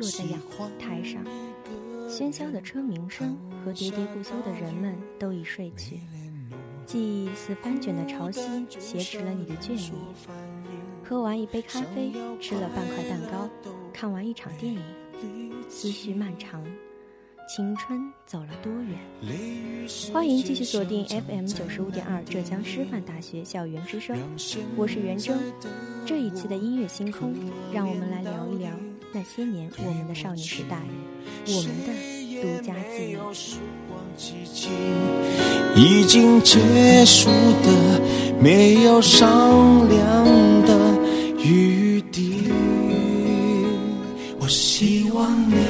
落在阳台上，喧嚣的车鸣声和喋喋不休的人们都已睡去，记忆似翻卷的潮汐挟持了你的倦意。喝完一杯咖啡，吃了半块蛋糕，看完一场电影，思绪漫长。青春走了多远？欢迎继续锁定 FM 九十五点二浙江师范大学校园之声，我是袁征。这一期的音乐星空，让我们来聊一聊那些年我们的少女时代，我们的独家记忆。已经结束的，没有商量的余地。我希望你。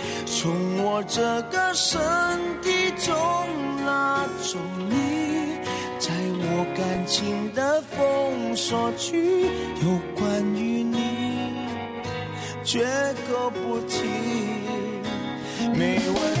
从我这个身体中拉走你，在我感情的封锁区，有关于你，绝口不提，没问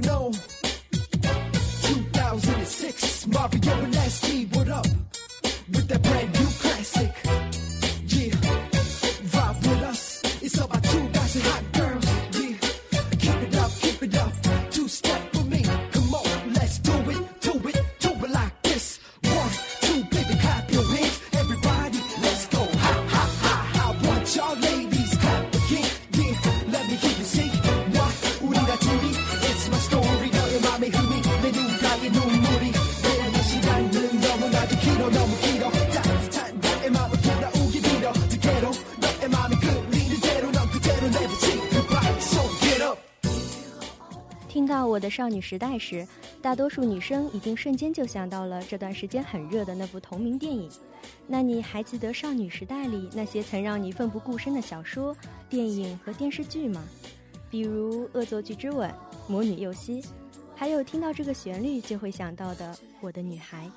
never know. 2006, Mario and 的少女时代时大多数女生已经瞬间就想到了这段时间很热的那部同名电影。那你还记得少女时代里那些曾让你奋不顾身的小说电影和电视剧吗？比如恶作剧之吻魔女幼熙还有听到这个旋律就会想到的我的女孩。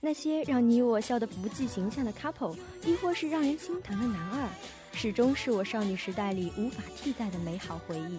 那些让你我笑得不计形象的 couple 亦或是让人心疼的男二始终是我少女时代里无法替代的美好回忆。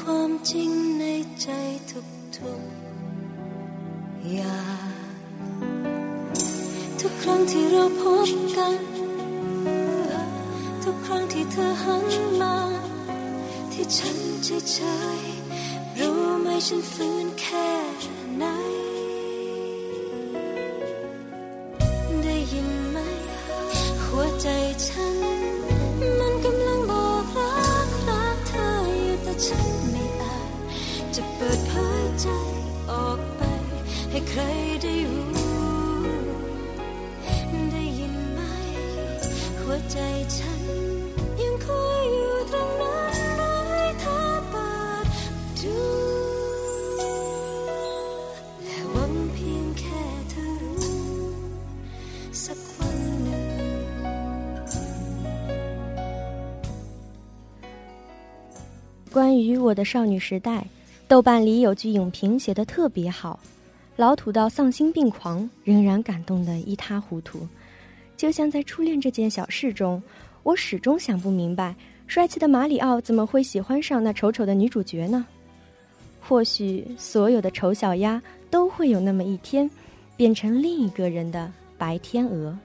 ความจริงในใจทุกๆอย่างทุกครั้งที่เราพบกัน ทุกครั้งที่เธอหันมา ที่ฉันเฉยๆรู้ไหมฉันฟื้นแค่ไหนได้ยิน ให้ใครได้รู้ ได้ยินไหม หัวใจฉัน ยังคอยอยู่ตรงนั้นรอให้เธอเปิดดู และหวังเพียงแค่เธอรู้ สักวันหนึ่ง 关于我的少女时代，豆瓣里有句影评写的特别好， 老土到丧心病狂，仍然感动得一塌糊涂。就像在初恋这件小事中，我始终想不明白，帅气的马里奥怎么会喜欢上那丑丑的女主角呢？或许所有的丑小鸭都会有那么一天，变成另一个人的白天鹅。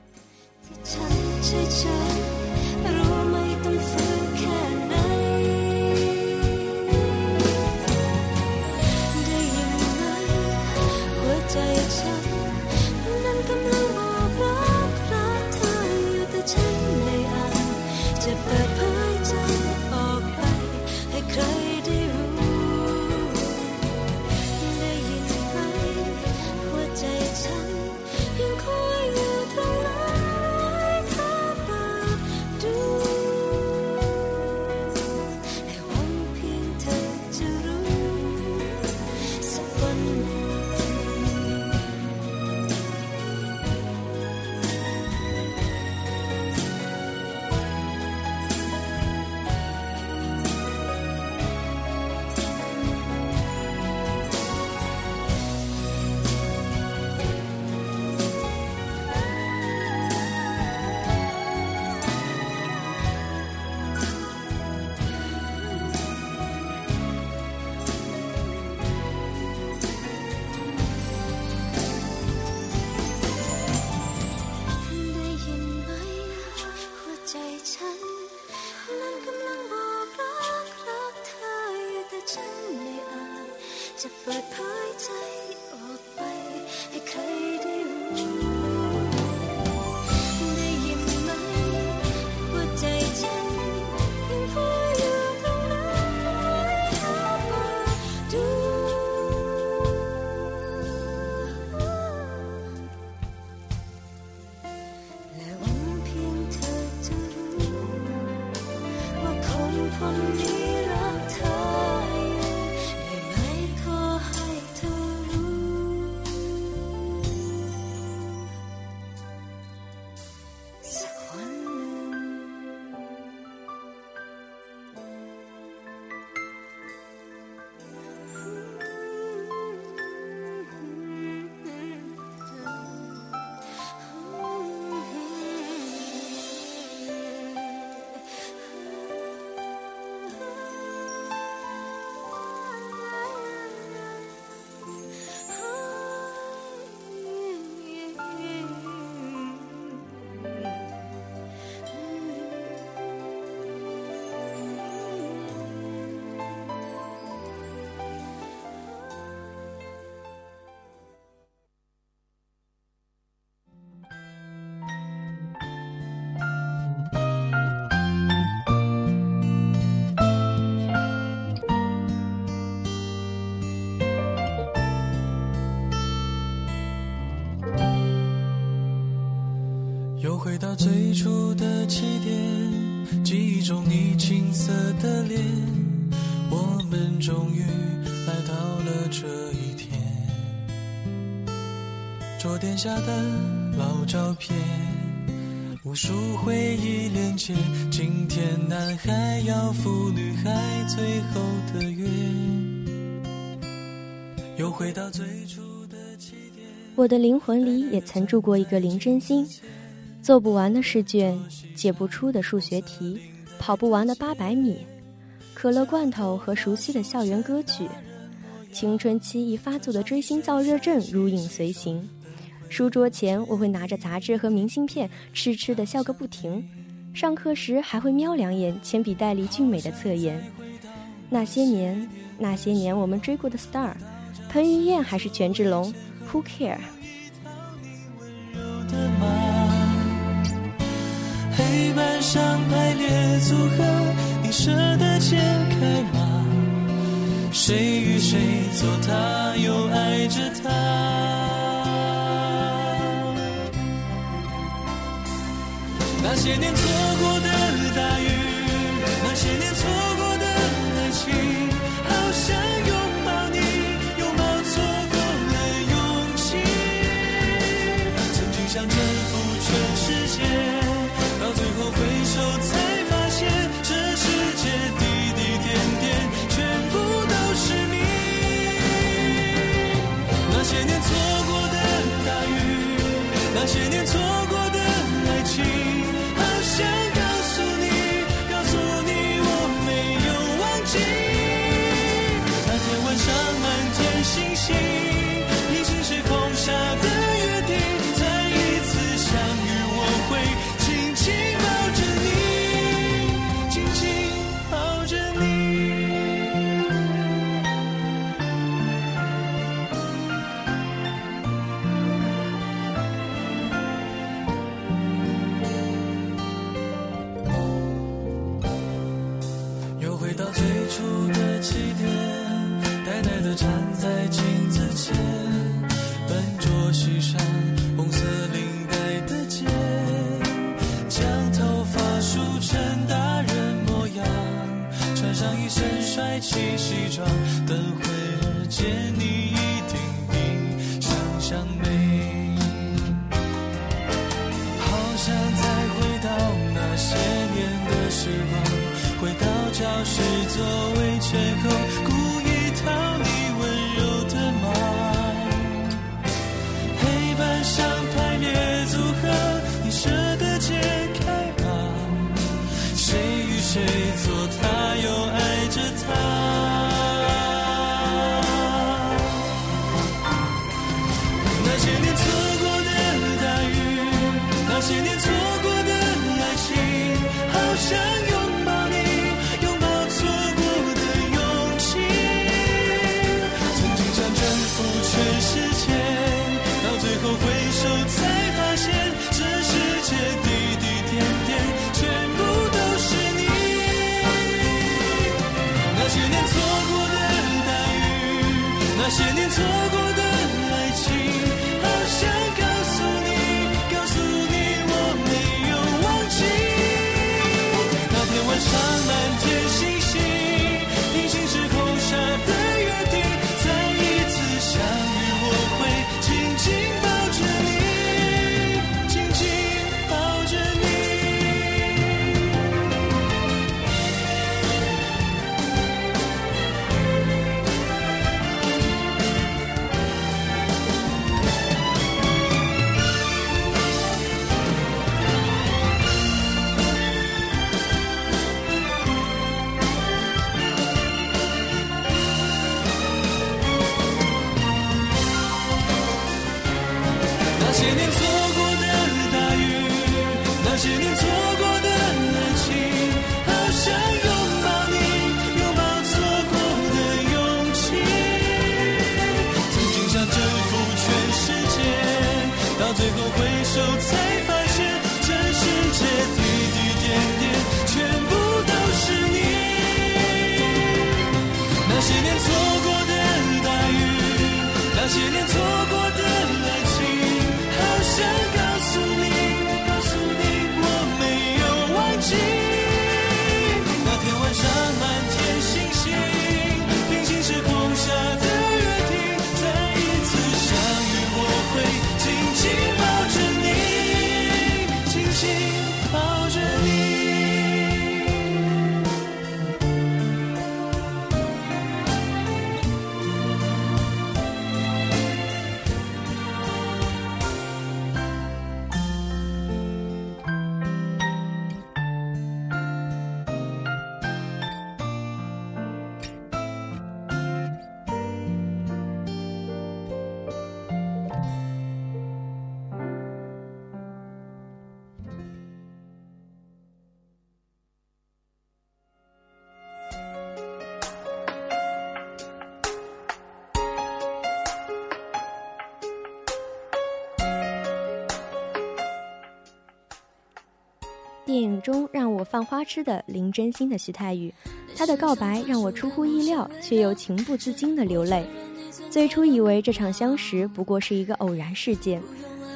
中你青涩的脸，我们终于来到了这一天。桌垫下的老照片，无数回忆连接。今天男孩要赴女孩最后的约，又回到最初的起点。我的灵魂里也曾住过一个林真心，做不完的试卷，解不出的数学题。跑不完的八百米可乐罐头和熟悉的校园歌曲青春期一发作的追星燥热症如影随形。书桌前我会拿着杂志和明信片痴痴地笑个不停上课时还会瞄两眼铅笔袋里俊美的侧颜。那些年那些年我们追过的 star 彭于晏还是权志龙 who care 黑板上排列组合，你舍得解开吗？谁与谁做他，又爱着他。那些年错过的大雨，那些年错过的爱情，好想拥抱你，拥抱错过的勇气。曾经想征服全世界。我想。影中让我犯花痴的林真心的徐太宇，他的告白让我出乎意料，却又情不自禁的流泪。最初以为这场相识不过是一个偶然事件，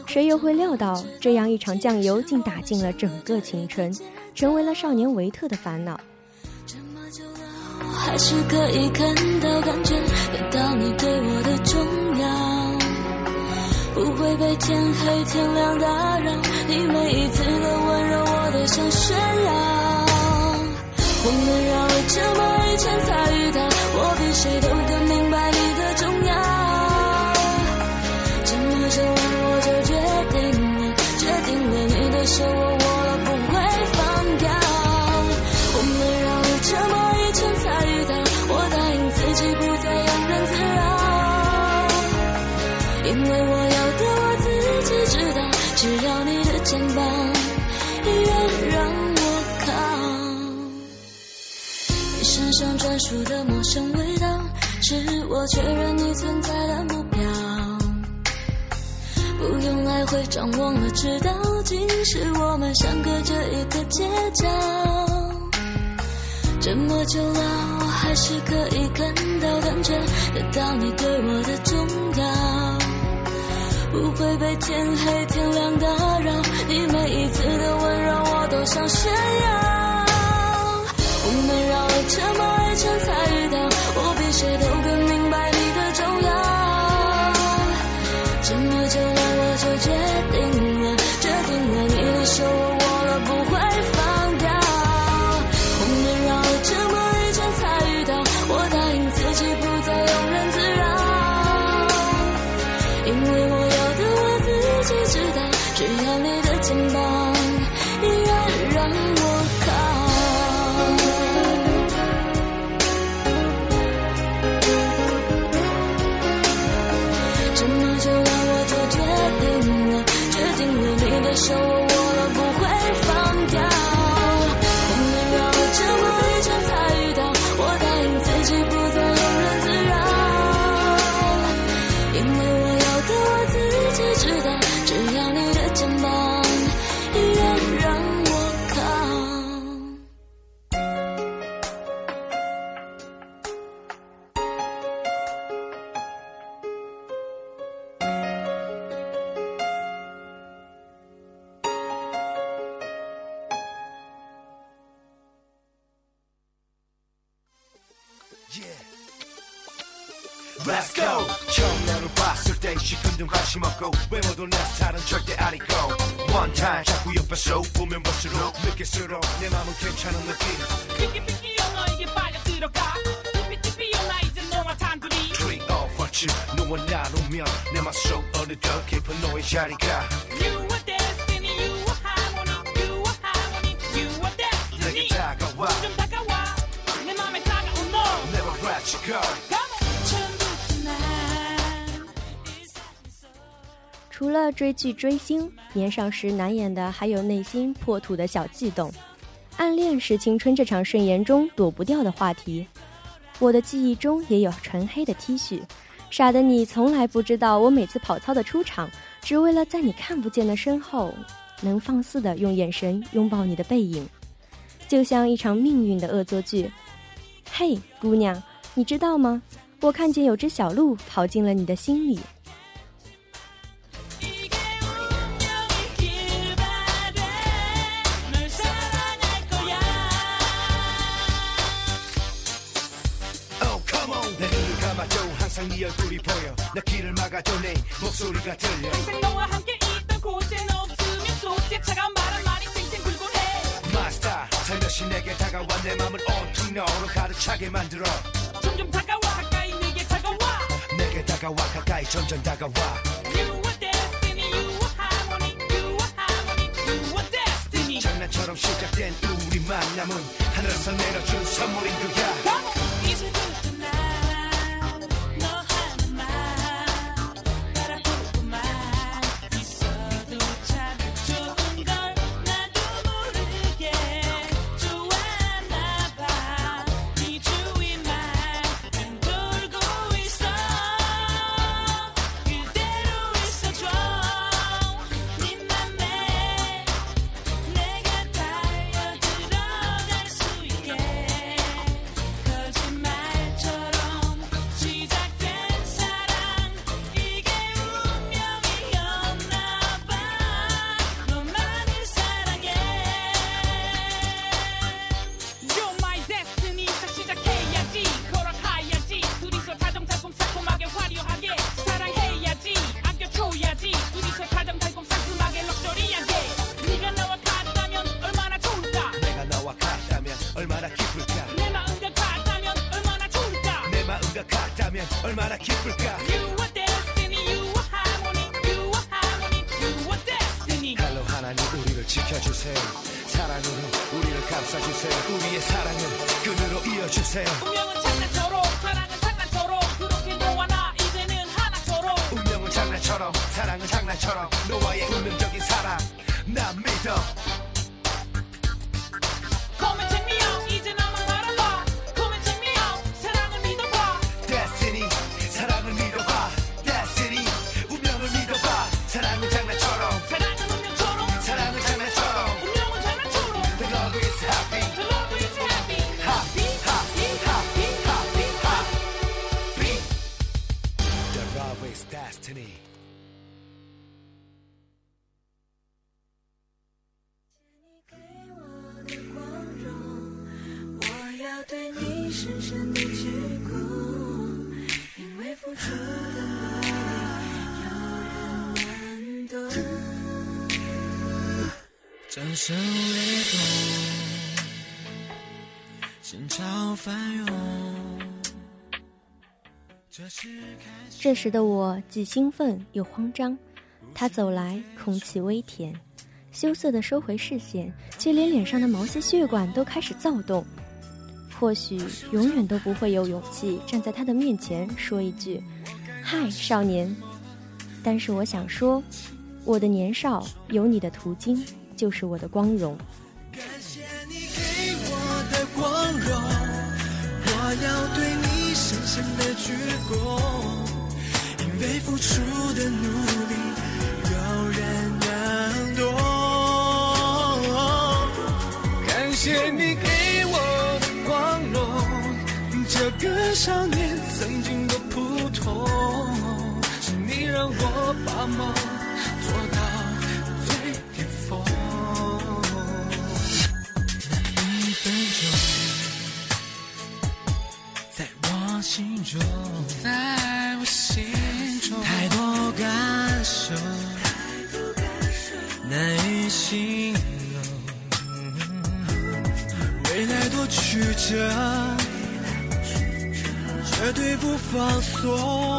谁又会料到这样一场酱油竟打进了整个青春，成为了少年维特的烦恼。这么久了，还是可以看到感觉得到你对我的重要，不会被天黑天亮打扰。你每一次的温柔，我都想炫耀。我们绕了这么一圈才遇到，我比谁都更明白你的重要。这么久了，我就决定了，决定了你的手我握了不会放掉。我们绕了这么一圈才遇到，我答应自己不再庸人自扰，因为我我知道，只要你的肩膀依然让我靠。你身上专属的陌生味道，是我确认你存在的目标。不用来回张望了，知道竟是我们相隔着一个街角。这么久了，我还是可以看到、感觉得到你对我的重要，不会被天黑天亮打扰。你每一次的温柔，我都想炫耀。我们绕了这么一圈才遇到，我比谁都 Let's go 처음 너를 봤을 때 시큰둥 관심 없고 외모도 내 스타일은 절대 아니고 One time 자꾸 옆에서 보면 볼수록 느낄수록 내 맘은 괜찮은 느낌 삐끼삐끼 영어 이게 빨려 들어가 삐삐삐삐 영어 이제 너와 단둘이 Tree of fortune 너와 나누면 내 맘속 어느덧 깊은 너의 자리가 You are destiny you are harmony you are harmony you are 내게 destiny 다가와 좀 다가와 내 맘에 다가온 너 Never let you go 了追剧追星，年少时难掩的还有内心破土的小悸动。暗恋是青春这场盛宴中躲不掉的话题。我的记忆中也有纯黑的 T 恤，傻的你从来不知道，我每次跑操的出场，只为了在你看不见的身后，能放肆的用眼神拥抱你的背影，就像一场命运的恶作剧。嘿，姑娘，你知道吗？我看见有只小鹿跑进了你的心里。 항상 네 얼굴이 보여. 나 길을 막아도 내 목소리가 들려. 평생 너와 함께 있던 곳엔 없으면 속에 차가운 바람만이 쌩쌩 불고 해. 마스터 살며시 내게 다가와 내 맘을 온통 너로 가득 차게 만들어. 점점 다가와 가까이 내게 다가와. 내게 다가와 가까이 점점 다가와. You are destiny you are harmony you are harmony you are destiny. 장난처럼 시작된 우리 만남은 하늘에서 내려준 선물인 거야 声裂痛，心潮翻涌。这时的我既兴奋又慌张，他走来，空气微甜，羞涩的收回视线，却连脸上的毛细血管都开始躁动。或许永远都不会有勇气站在他的面前说一句“嗨，少年”，但是我想说，我的年少有你的途经。就是我的光荣。感谢你给我的光荣我要对你深深的鞠躬因为付出的努力有人能懂。感谢你给我的光荣这个少年曾经多普通是你让我把梦心中在我心中太多感受难以形容未来多曲折绝对不放松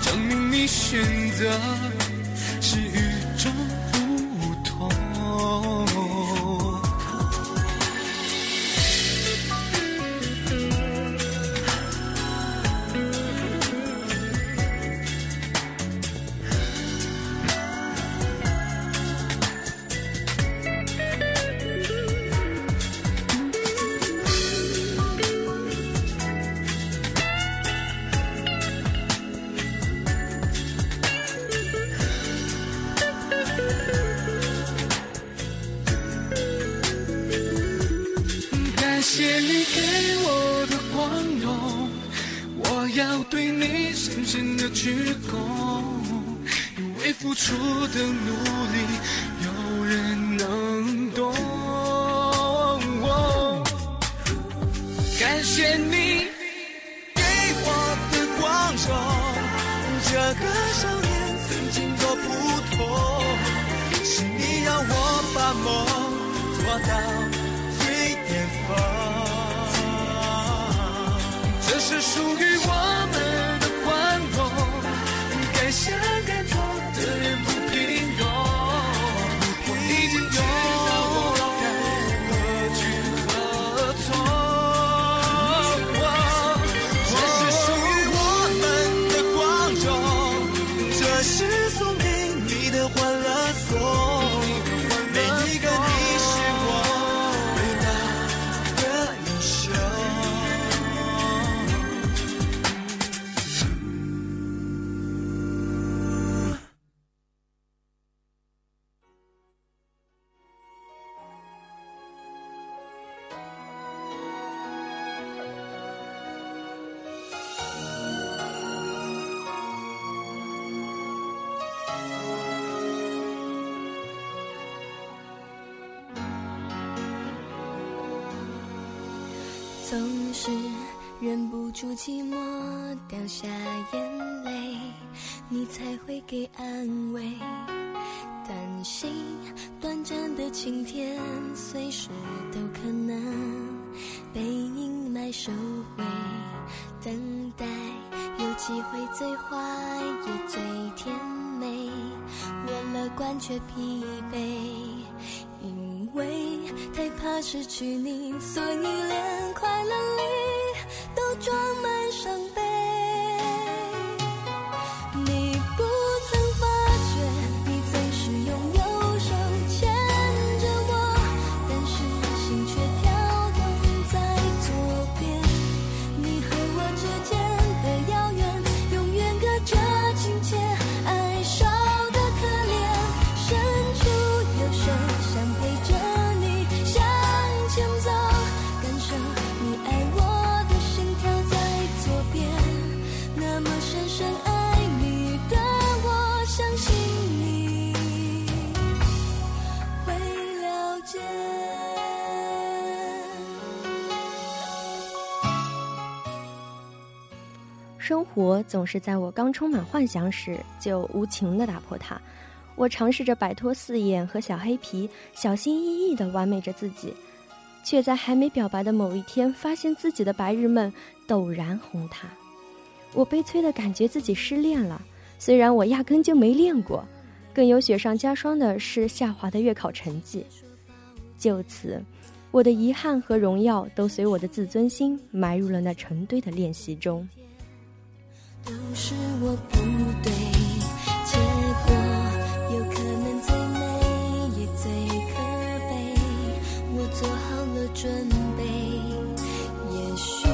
证明你选择。是忍不住寂寞掉下眼泪你才会给安慰。担心短暂的晴天随时都可能被阴霾收回等待有机会最坏也最甜美我乐观却疲惫。为太怕失去你，所以连快乐里都装满伤生活总是在我刚充满幻想时就无情地打破它。我尝试着摆脱四眼和小黑皮，小心翼翼地完美着自己，却在还没表白的某一天，发现自己的白日梦陡然崩塌。我悲催地感觉自己失恋了，虽然我压根就没练过。更有雪上加霜的是下滑的月考成绩。就此，我的遗憾和荣耀都随我的自尊心埋入了那成堆的练习中。都是我不对，结果有可能最美也最可悲。我做好了准备，也许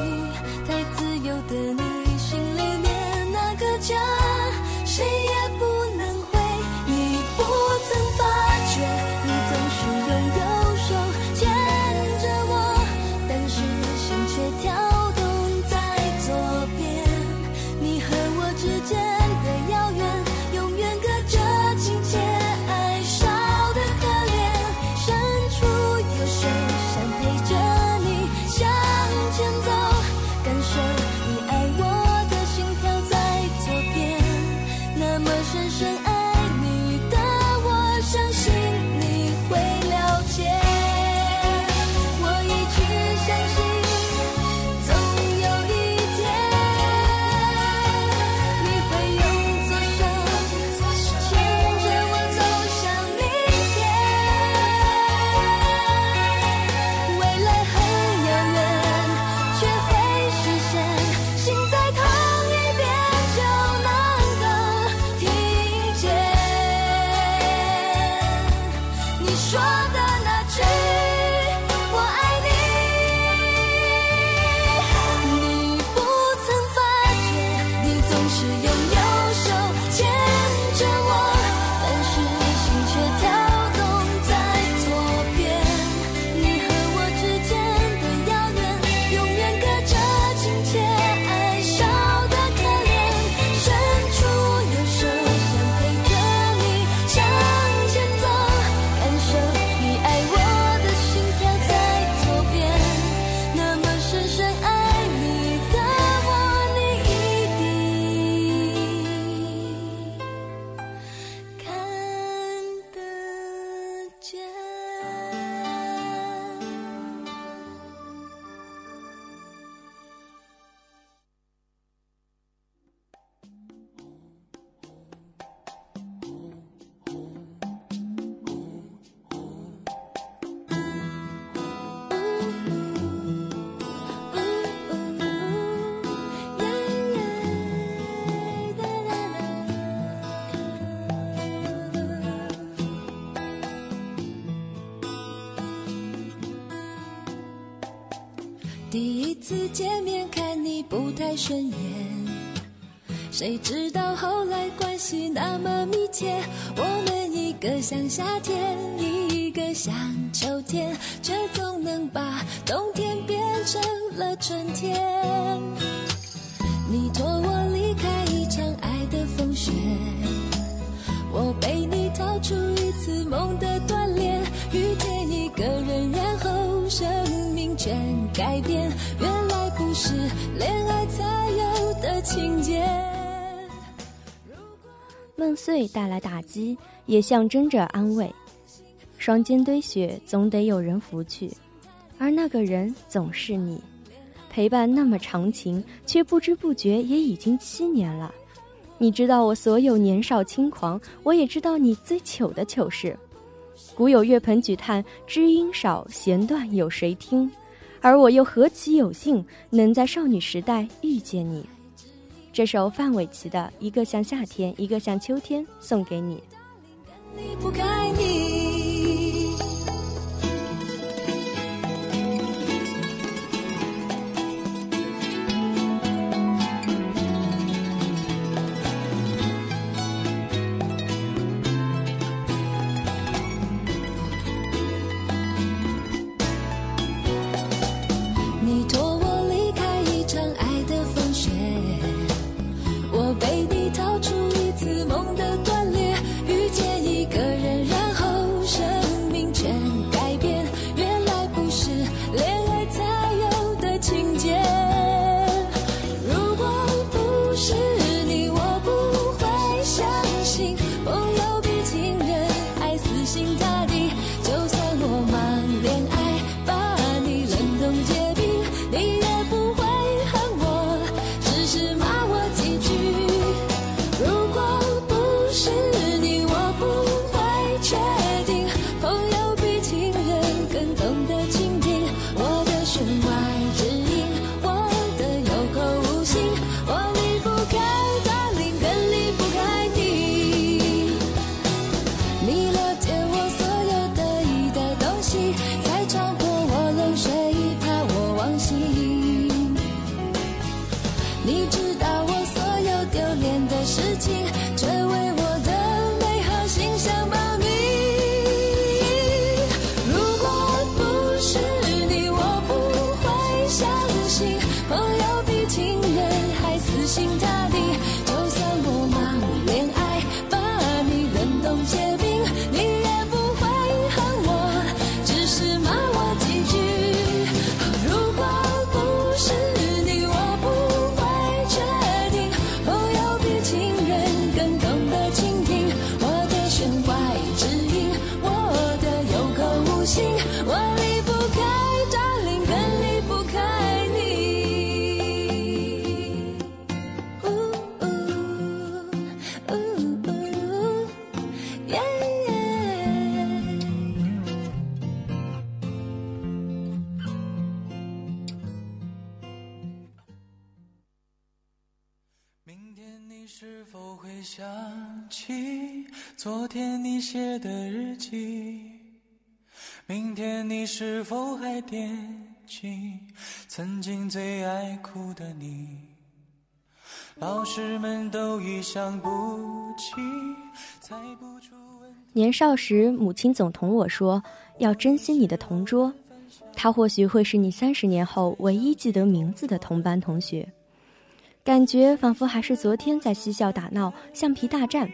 太自由的你心里面那个家，谁谁知道后来关系那么密切，我们一个像夏天，一个像秋天，却总能把冬天变成了春天。你拖我离开一场爱的风雪，我被你逃出一次梦的锻炼，遇见一个人，然后生命全改变。原来不是恋爱才有的情节。梦碎带来打击，也象征着安慰。双肩堆雪，总得有人拂去，而那个人总是你。陪伴那么长情，却不知不觉也已经七年了。你知道我所有年少轻狂，我也知道你最糗的糗事。古有月盆举叹，知音少，弦断有谁听？而我又何其有幸，能在少女时代遇见你。这首范玮琪的《一个像夏天，一个像秋天》送给你。你是否还惦记曾经最爱哭的你？老师们都已想不起，猜不出年少时，母亲总同我说要珍惜你的同桌，他或许会是你三十年后唯一记得名字的同班同学。感觉仿佛还是昨天在嬉笑打闹、橡皮大战，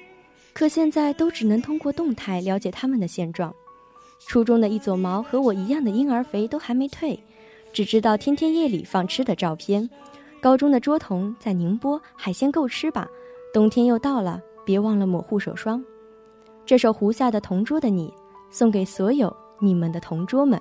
可现在都只能通过动态了解他们的现状。初中的一撮毛和我一样的婴儿肥都还没退，只知道天天夜里放吃的照片。高中的桌童在宁波，海鲜够吃吧？冬天又到了，别忘了抹护手霜。这首《胡夏的同桌的你》，送给所有你们的同桌们。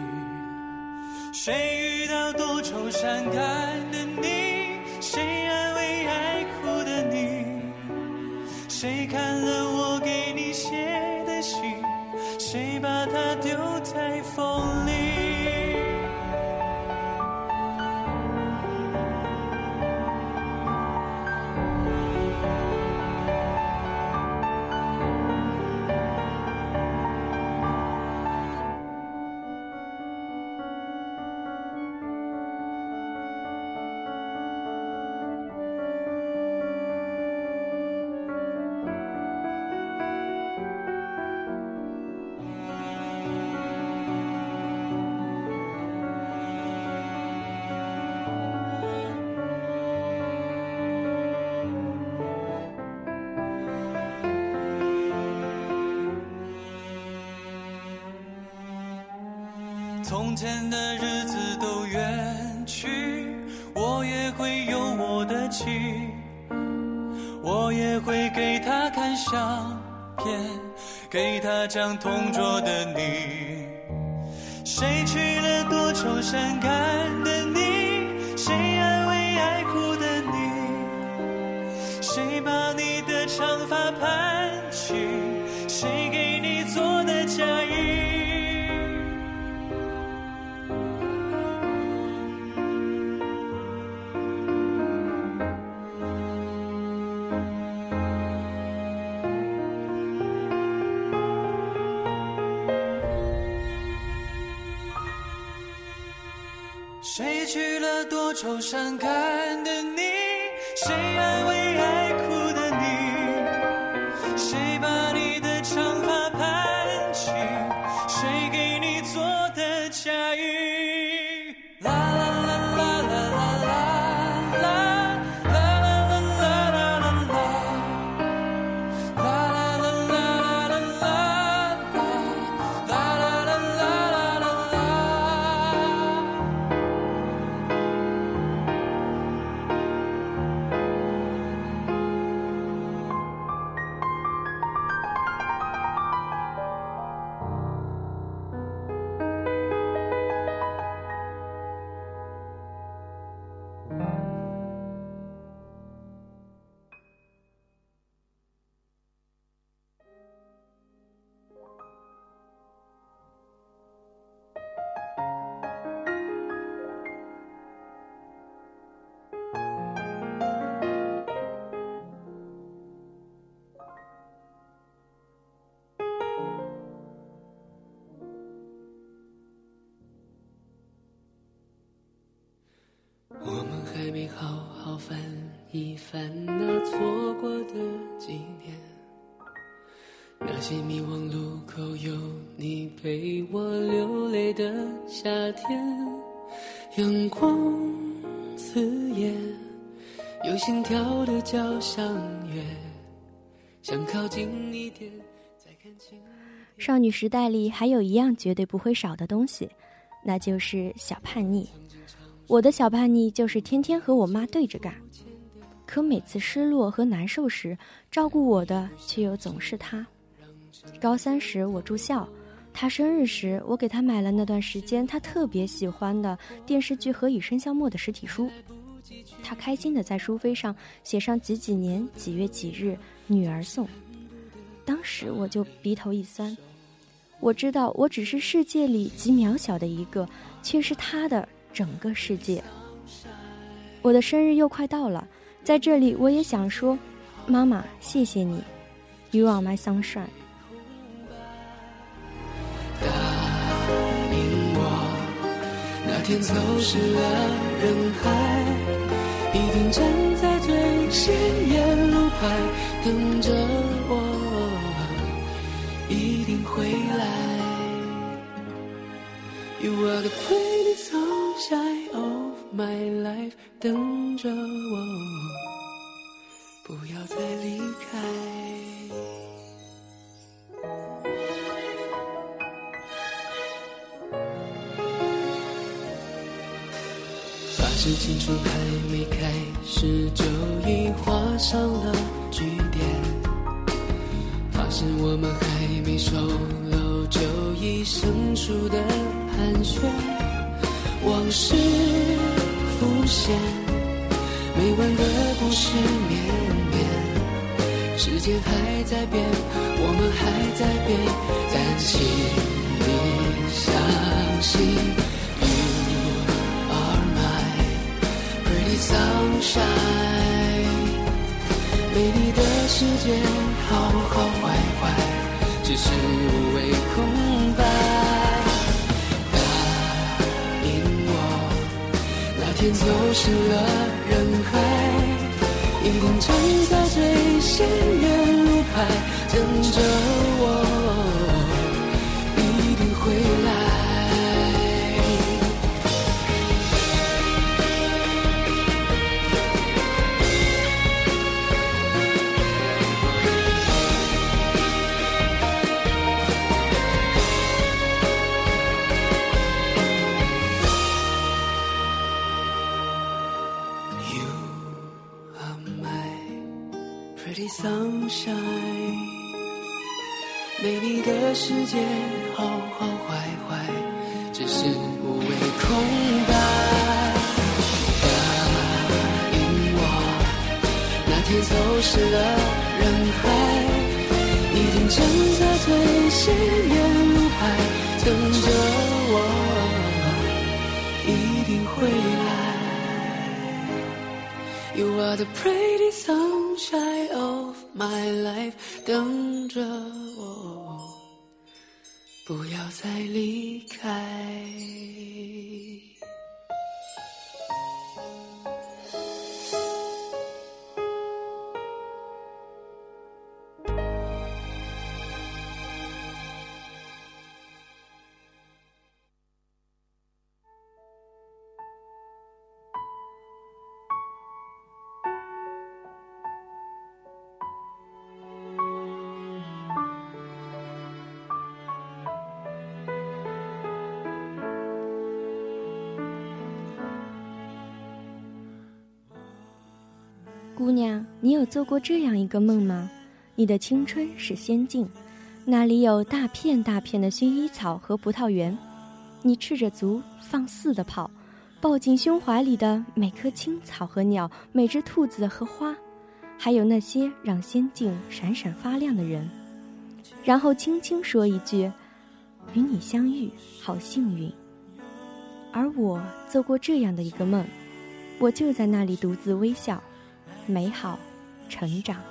谁遇到多愁善感的你？谁安慰爱哭的你？谁看从前的日子都远去，我也会有我的情，我也会给她看相片，给她讲同桌的你。谁去了多愁善感盛开好好翻一翻那错过的几年，那些迷惘路口有你陪我流泪的夏天，阳光刺眼，有心跳的交响乐，想靠近一点，再看清。少女时代里还有一样绝对不会少的东西，那就是小叛逆。我的小叛逆就是天天和我妈对着干，可每次失落和难受时，照顾我的却又总是她。高三时我住校，她生日时我给她买了那段时间她特别喜欢的电视剧《何以笙箫默》的实体书，她开心的在书扉上写上几几年几月几日女儿送。当时我就鼻头一酸，我知道我只是世界里极渺小的一个，却是她的整个世界。我的生日又快到了，在这里我也想说，妈妈，谢谢你，You are my sunshine。答应我，那天走失了人海，一定站在最显眼路牌等着我，一定回来。You are the pretty sun shine of my life，等着我，不要再离开。发誓青春还没开始就已画上了句点，发誓我们还没熟络就已生疏的寒暄，往事浮现，每晚的故事绵绵，时间还在变，我们还在变，但请你相信。You are my pretty sunshine，没你的世界好好坏坏，只是无谓空白。天走失了人海，一定站在最显眼路牌等着世界好好坏坏，只是无谓空白。答应我，那天走失了人海，一定站在最显眼路牌等着我，一定会来。You are the pretty sunshine of my life，等再离开。你有做过这样一个梦吗？你的青春是仙境，那里有大片大片的薰衣草和葡萄园，你赤着足放肆的跑，抱紧胸怀里的每棵青草和鸟，每只兔子和花，还有那些让仙境闪闪发亮的人，然后轻轻说一句：“与你相遇，好幸运。”而我做过这样的一个梦，我就在那里独自微笑。美好，成长。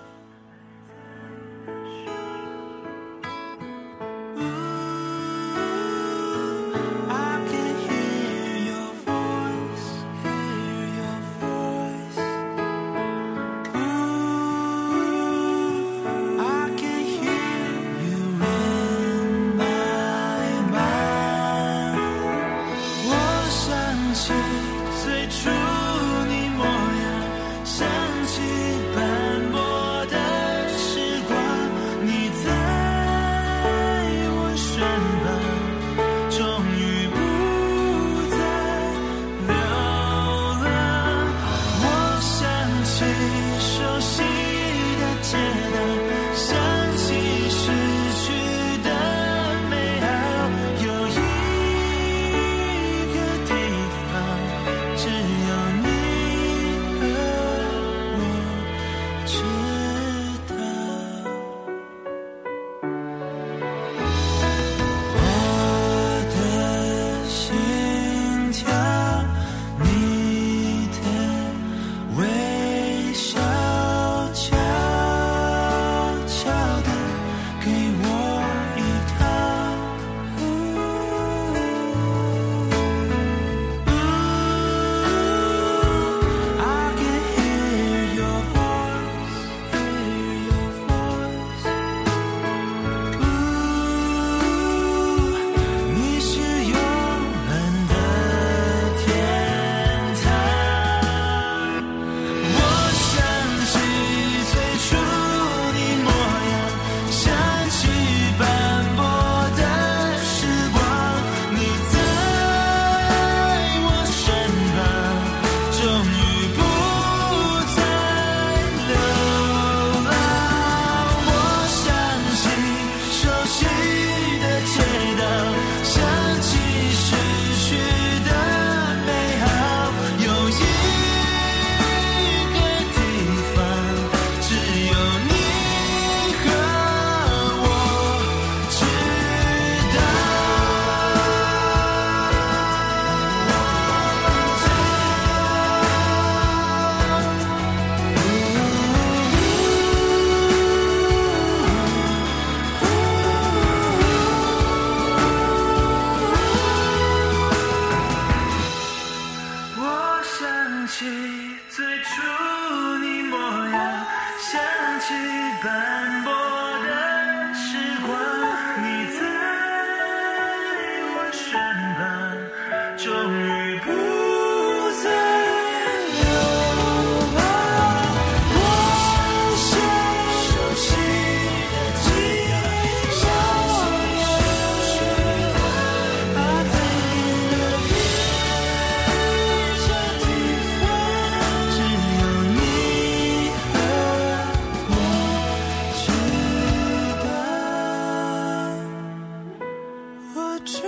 我知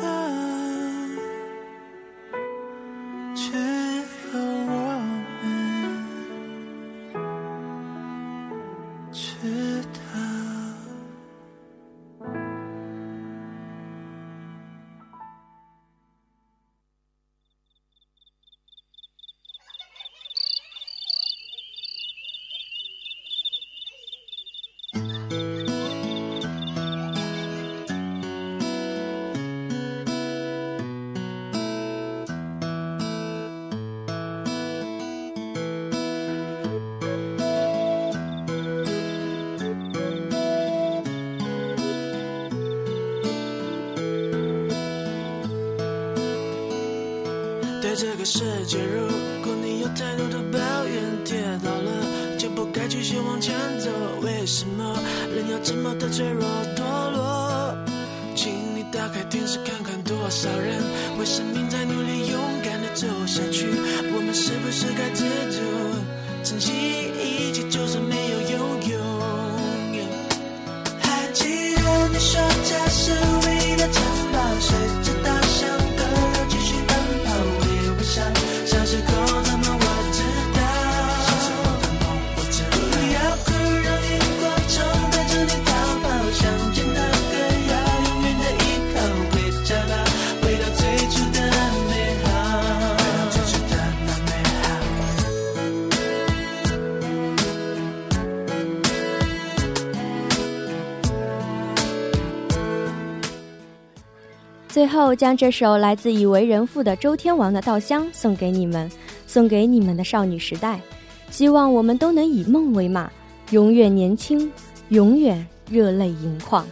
道。这个世界，如果你有太多的抱怨，跌倒了就不该继续往前走。为什么人要这么的脆弱堕落？请你打开电视看看，多少人为生命最后，将这首来自已为人父的周天王的《稻香》送给你们，送给你们的少女时代。希望我们都能以梦为马，永远年轻，永远热泪盈眶。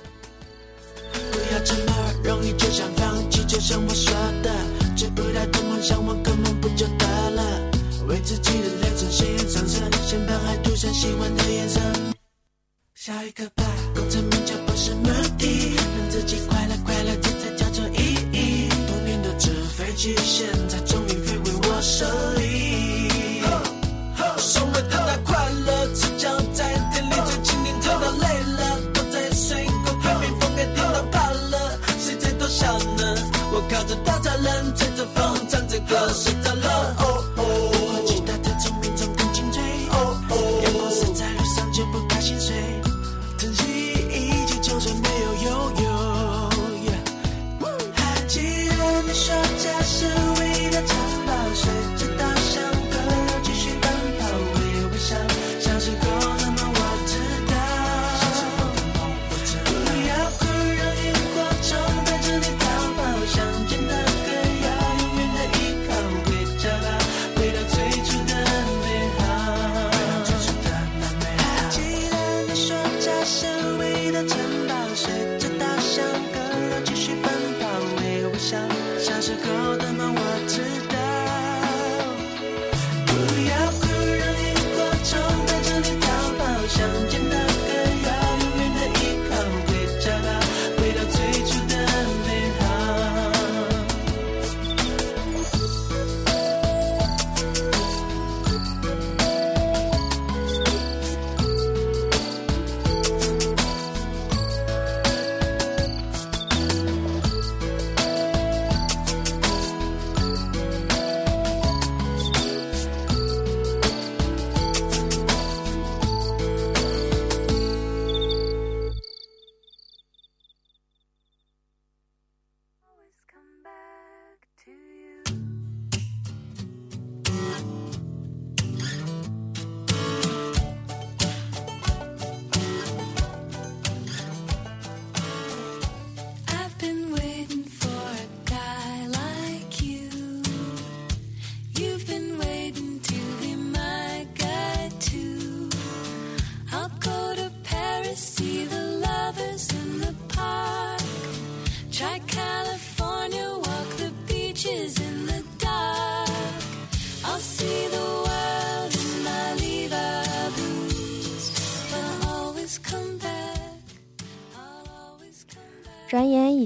不要这么容易就想放弃，就像我说的，追不到的梦想，我根本不就得了？为自己的人生鲜艳上色，先把爱涂上喜欢的颜色。下一个吧，功成名就不是目纸飞机，现在终于飞回我手里。所谓的那快乐，只脚在店里最蜻蜓跳到累了，躲在水沟被蜜蜂给叮到怕了，谁在多笑呢？我靠着大栅栏，吹着风，唱着歌，睡着了。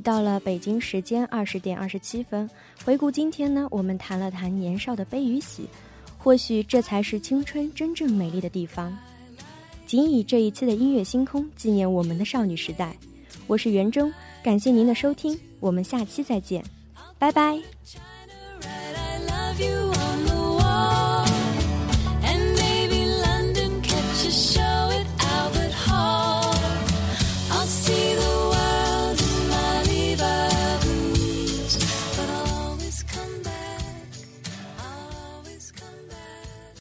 到了北京时间二十点二十七分。回顾今天呢，我们谈了谈年少的悲与喜，或许这才是青春真正美丽的地方。仅以这一次的音乐星空纪念我们的少女时代。我是袁征，感谢您的收听，我们下期再见，拜拜。